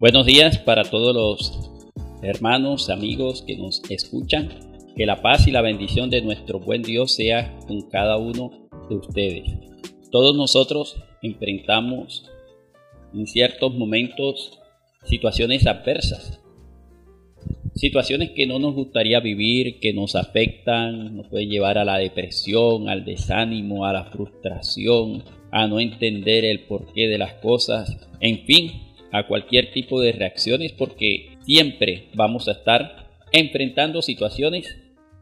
Buenos días para todos los hermanos, amigos que nos escuchan. Que la paz y la bendición de nuestro buen Dios sea con cada uno de ustedes. Todos nosotros enfrentamos en ciertos momentos situaciones adversas. Situaciones que no nos gustaría vivir, que nos afectan, nos pueden llevar a la depresión, al desánimo, a la frustración, a no entender el porqué de las cosas, en fin, a cualquier tipo de reacciones porque siempre vamos a estar enfrentando situaciones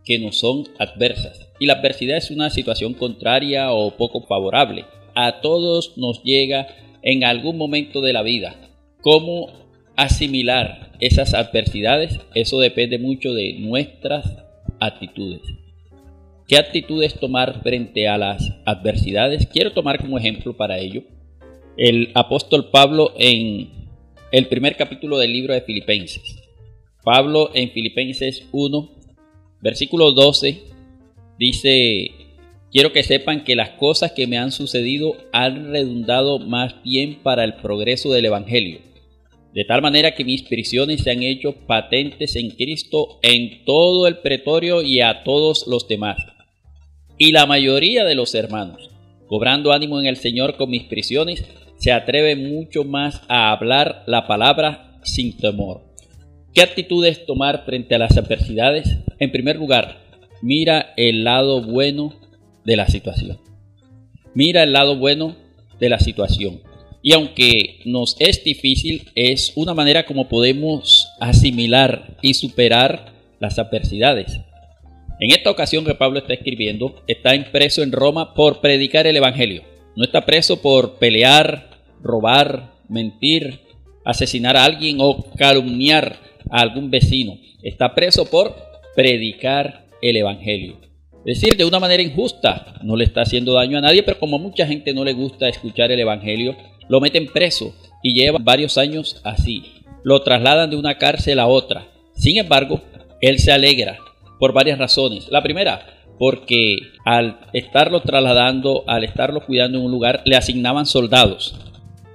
que nos son adversas. Y la adversidad es una situación contraria o poco favorable. A todos nos llega en algún momento de la vida. ¿Cómo asimilar esas adversidades? Eso depende mucho de nuestras actitudes. ¿Qué actitudes tomar frente a las adversidades? Quiero tomar como ejemplo para ello el apóstol Pablo en el primer capítulo del libro de Filipenses. Pablo en Filipenses 1, versículo 12, dice, quiero que sepan que las cosas que me han sucedido han redundado más bien para el progreso del Evangelio, de tal manera que mis prisiones se han hecho patentes en Cristo en todo el pretorio y a todos los demás. Y la mayoría de los hermanos, cobrando ánimo en el Señor con mis prisiones, se atreve mucho más a hablar la palabra sin temor. ¿Qué actitudes tomar frente a las adversidades? En primer lugar, mira el lado bueno de la situación. Mira el lado bueno de la situación. Y aunque nos es difícil, es una manera como podemos asimilar y superar las adversidades. En esta ocasión que Pablo está escribiendo, está impreso en Roma por predicar el Evangelio. No está preso por pelear, robar, mentir, asesinar a alguien o calumniar a algún vecino. Está preso por predicar el Evangelio. Es decir, de una manera injusta, no le está haciendo daño a nadie, pero como mucha gente no le gusta escuchar el Evangelio, lo meten preso y lleva varios años así. Lo trasladan de una cárcel a otra. Sin embargo, él se alegra por varias razones. La primera, porque al estarlo trasladando, al estarlo cuidando en un lugar, le asignaban soldados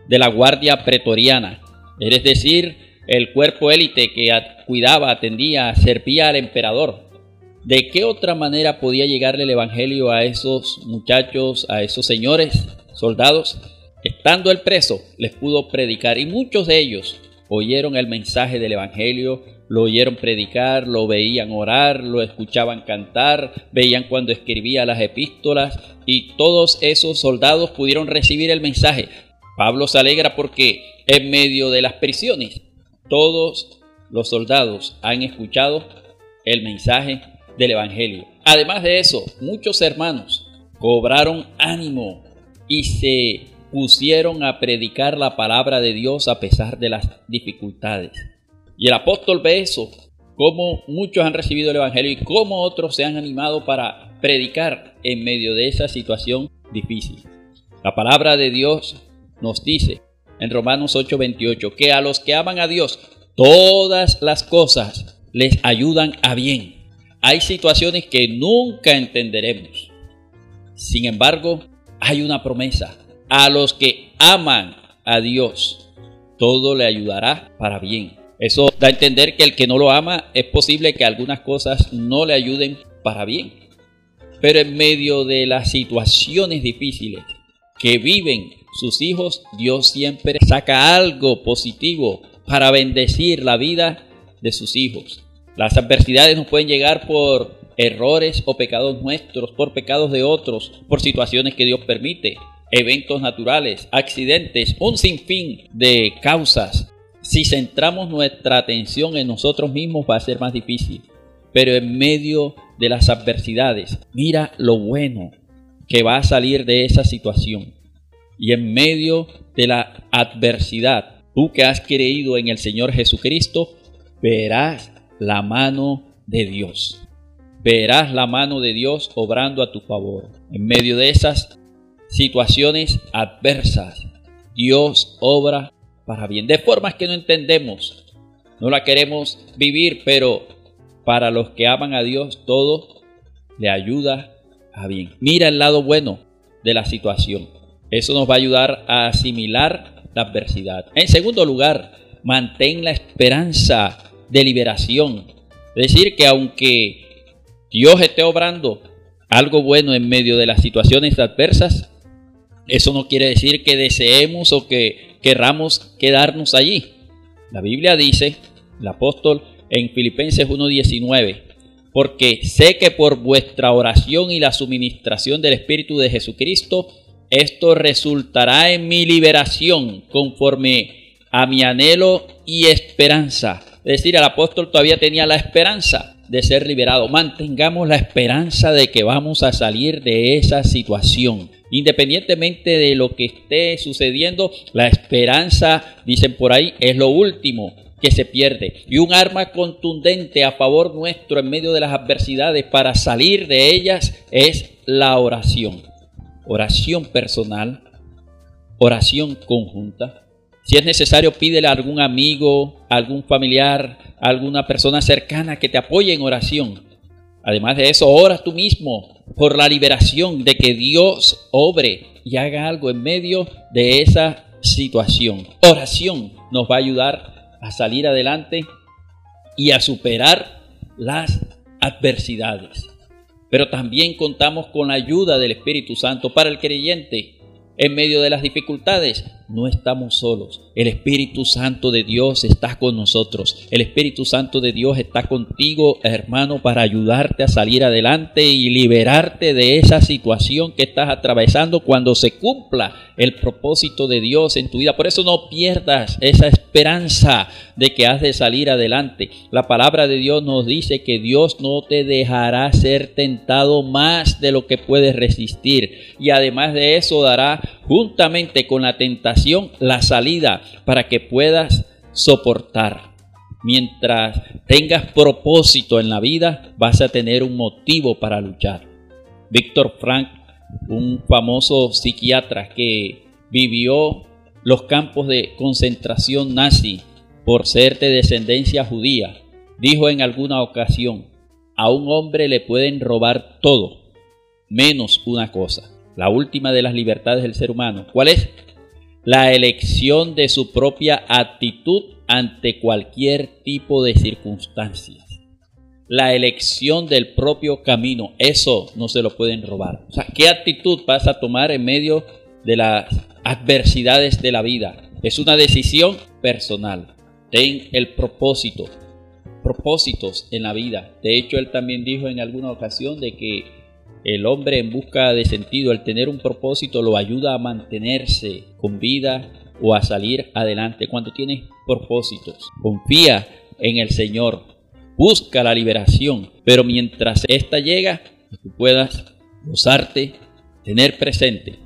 de la guardia pretoriana, es decir, el cuerpo élite que cuidaba, atendía, servía al emperador. ¿De qué otra manera podía llegarle el Evangelio a esos muchachos, a esos señores, soldados? Estando el preso, les pudo predicar y muchos de ellos oyeron el mensaje del Evangelio, lo oyeron predicar, lo veían orar, lo escuchaban cantar, veían cuando escribía las epístolas y todos esos soldados pudieron recibir el mensaje. Pablo se alegra porque en medio de las prisiones todos los soldados han escuchado el mensaje del Evangelio. Además de eso, muchos hermanos cobraron ánimo y se pusieron a predicar la palabra de Dios a pesar de las dificultades. Y el apóstol ve eso, cómo muchos han recibido el Evangelio y cómo otros se han animado para predicar en medio de esa situación difícil. La palabra de Dios nos dice en Romanos 8:28 que a los que aman a Dios todas las cosas les ayudan a bien. Hay situaciones que nunca entenderemos. Sin embargo, hay una promesa. A los que aman a Dios, todo le ayudará para bien. Eso da a entender que el que no lo ama es posible que algunas cosas no le ayuden para bien. Pero en medio de las situaciones difíciles que viven sus hijos, Dios siempre saca algo positivo para bendecir la vida de sus hijos. Las adversidades nos pueden llegar por errores o pecados nuestros, por pecados de otros, por situaciones que Dios permite, eventos naturales, accidentes, un sinfín de causas si centramos nuestra atención en nosotros mismos va a ser más difícil. Pero en medio de las adversidades, mira lo bueno que va a salir de esa situación. Y en medio de la adversidad, tú que has creído en el Señor Jesucristo, verás la mano de Dios. Verás la mano de Dios obrando a tu favor. En medio de esas situaciones adversas, Dios obra para bien, de formas que no entendemos. No la queremos vivir, pero para los que aman a Dios todo le ayuda a bien. Mira el lado bueno de la situación. Eso nos va a ayudar a asimilar la adversidad. En segundo lugar, mantén la esperanza de liberación. Es decir, que aunque Dios esté obrando algo bueno en medio de las situaciones adversas, eso no quiere decir que deseemos o que querramos quedarnos allí. La Biblia dice, el apóstol en Filipenses 1.19, porque sé que por vuestra oración y la suministración del Espíritu de Jesucristo, esto resultará en mi liberación conforme a mi anhelo y esperanza. Es decir, el apóstol todavía tenía la esperanza de ser liberado. Mantengamos la esperanza de que vamos a salir de esa situación. Independientemente de lo que esté sucediendo, la esperanza, dicen por ahí, es lo último que se pierde. Y un arma contundente a favor nuestro en medio de las adversidades para salir de ellas es la oración. Oración personal, oración conjunta. Si es necesario, pídele a algún amigo, algún familiar, alguna persona cercana que te apoye en oración. Además de eso, ora tú mismo por la liberación de que Dios obre y haga algo en medio de esa situación. Oración nos va a ayudar a salir adelante y a superar las adversidades. Pero también contamos con la ayuda del Espíritu Santo para el creyente en medio de las dificultades no estamos solos. El Espíritu Santo de Dios está con nosotros. El Espíritu Santo de Dios está contigo, hermano, para ayudarte a salir adelante y liberarte de esa situación que estás atravesando cuando se cumpla el propósito de Dios en tu vida. Por eso no pierdas esa esperanza de que has de salir adelante. La palabra de Dios nos dice que Dios no te dejará ser tentado más de lo que puedes resistir. Y además de eso dará juntamente con la tentación la salida para que puedas soportar. Mientras tengas propósito en la vida, vas a tener un motivo para luchar. Víctor Frank, un famoso psiquiatra que vivió los campos de concentración nazi por ser de descendencia judía, dijo en alguna ocasión, a un hombre le pueden robar todo, menos una cosa, la última de las libertades del ser humano. ¿Cuál es? La elección de su propia actitud ante cualquier tipo de circunstancias. La elección del propio camino, eso no se lo pueden robar. O sea, ¿qué actitud vas a tomar en medio de las adversidades de la vida? Es una decisión personal. Ten el propósito, propósitos en la vida. De hecho, él también dijo en alguna ocasión de que el hombre en busca de sentido, el tener un propósito, lo ayuda a mantenerse con vida o a salir adelante. Cuando tienes propósitos, confía en el Señor, busca la liberación, pero mientras esta llega, tú puedas gozarte, tener presente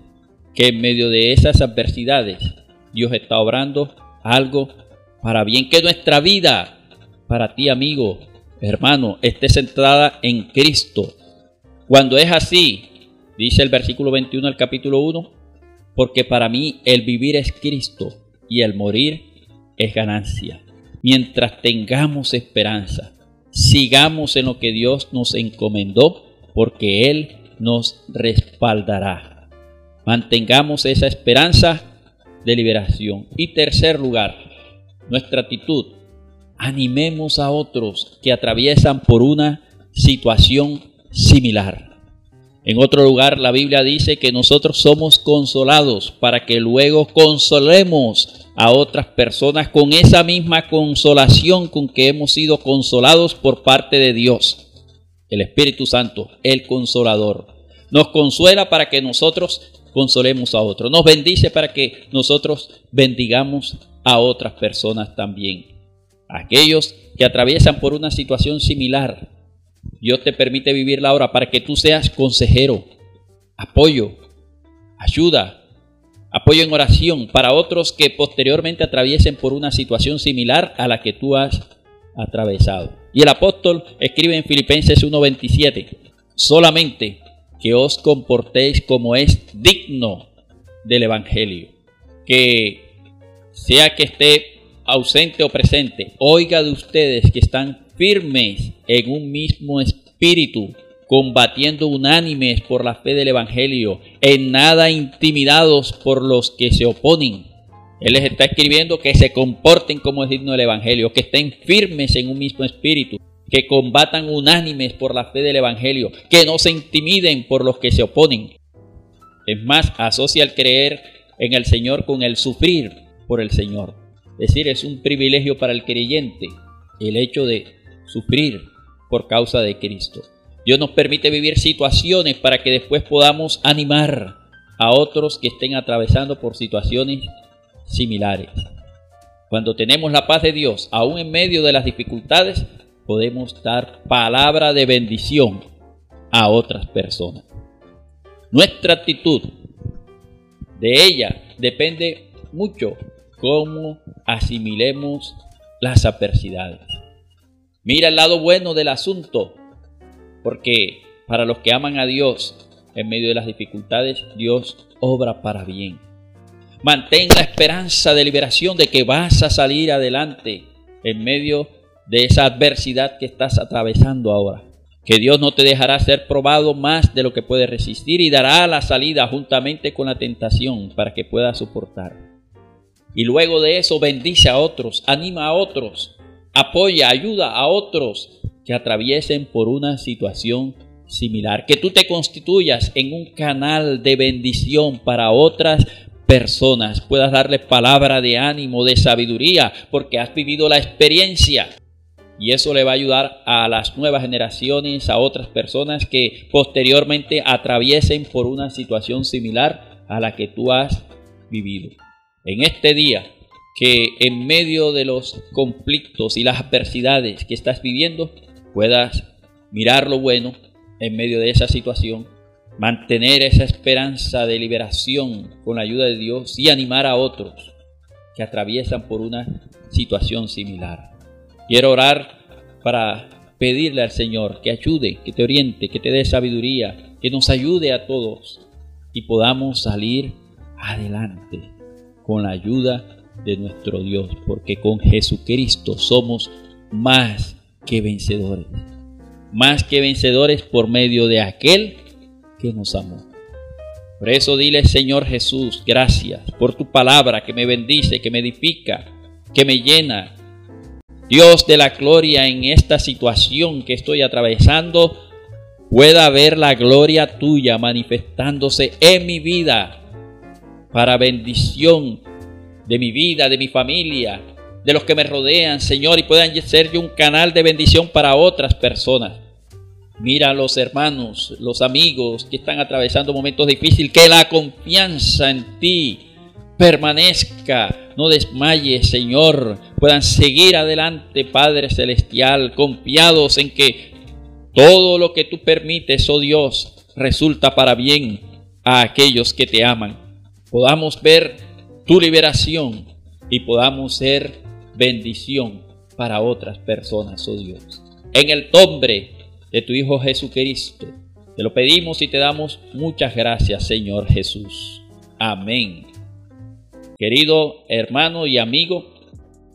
que en medio de esas adversidades Dios está obrando algo para bien, que nuestra vida, para ti amigo, hermano, esté centrada en Cristo, cuando es así, dice el versículo 21 del capítulo 1, porque para mí el vivir es Cristo y el morir es ganancia. Mientras tengamos esperanza, sigamos en lo que Dios nos encomendó, porque Él nos respaldará. Mantengamos esa esperanza de liberación. Y tercer lugar, nuestra actitud. Animemos a otros que atraviesan por una situación similar. En otro lugar, la Biblia dice que nosotros somos consolados para que luego consolemos a otras personas con esa misma consolación con que hemos sido consolados por parte de Dios. El Espíritu Santo, el consolador, nos consuela para que nosotros consolemos a otros. Nos bendice para que nosotros bendigamos a otras personas también. Aquellos que atraviesan por una situación similar, Dios te permite vivir la hora para que tú seas consejero, apoyo, ayuda, apoyo en oración para otros que posteriormente atraviesen por una situación similar a la que tú has atravesado. Y el apóstol escribe en Filipenses 1:27, solamente que os comportéis como es digno del Evangelio, que sea que esté ausente o presente, oiga de ustedes que están firmes en un mismo espíritu, combatiendo unánimes por la fe del Evangelio, en nada intimidados por los que se oponen. Él les está escribiendo que se comporten como es digno del Evangelio, que estén firmes en un mismo espíritu, que combatan unánimes por la fe del Evangelio, que no se intimiden por los que se oponen. Es más, asocia el creer en el Señor con el sufrir por el Señor. Es decir, es un privilegio para el creyente el hecho de sufrir por causa de Cristo. Dios nos permite vivir situaciones para que después podamos animar a otros que estén atravesando por situaciones similares. Cuando tenemos la paz de Dios, aún en medio de las dificultades, podemos dar palabra de bendición a otras personas. Nuestra actitud de ella depende mucho cómo asimilemos las adversidades. Mira el lado bueno del asunto, porque para los que aman a Dios en medio de las dificultades, Dios obra para bien. Mantén la esperanza de liberación de que vas a salir adelante en medio de esa adversidad que estás atravesando ahora. Que Dios no te dejará ser probado más de lo que puedes resistir y dará la salida juntamente con la tentación para que puedas soportar. Y luego de eso bendice a otros, anima a otros, apoya, ayuda a otros que atraviesen por una situación similar. Que tú te constituyas en un canal de bendición para otras personas, puedas darle palabra de ánimo, de sabiduría, porque has vivido la experiencia. Y eso le va a ayudar a las nuevas generaciones, a otras personas que posteriormente atraviesen por una situación similar a la que tú has vivido. En este día, que en medio de los conflictos y las adversidades que estás viviendo, puedas mirar lo bueno en medio de esa situación, mantener esa esperanza de liberación con la ayuda de Dios y animar a otros que atraviesan por una situación similar. Quiero orar para pedirle al Señor que ayude, que te oriente, que te dé sabiduría, que nos ayude a todos y podamos salir adelante con la ayuda de nuestro Dios, porque con Jesucristo somos más que vencedores. Más que vencedores por medio de aquel que nos amó. Por eso dile, Señor Jesús, gracias por tu palabra que me bendice, que me edifica, que me llena, Dios de la gloria en esta situación que estoy atravesando, pueda ver la gloria tuya manifestándose en mi vida para bendición de mi vida, de mi familia, de los que me rodean, Señor, y puedan ser yo un canal de bendición para otras personas. Mira a los hermanos, los amigos que están atravesando momentos difíciles, que la confianza en ti permanezca, no desmayes, Señor, puedan seguir adelante, Padre Celestial, confiados en que todo lo que tú permites, oh Dios, resulta para bien a aquellos que te aman. Podamos ver tu liberación y podamos ser bendición para otras personas, oh Dios. En el nombre de tu Hijo Jesucristo, te lo pedimos y te damos muchas gracias, Señor Jesús. Amén. Querido hermano y amigo,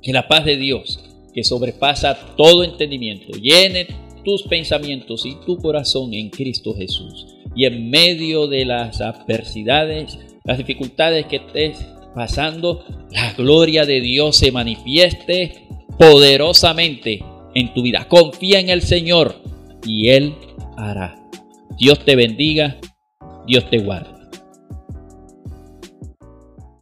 que la paz de Dios, que sobrepasa todo entendimiento, llene tus pensamientos y tu corazón en Cristo Jesús. Y en medio de las adversidades, las dificultades que estés pasando, la gloria de Dios se manifieste poderosamente en tu vida. Confía en el Señor y Él hará. Dios te bendiga, Dios te guarde.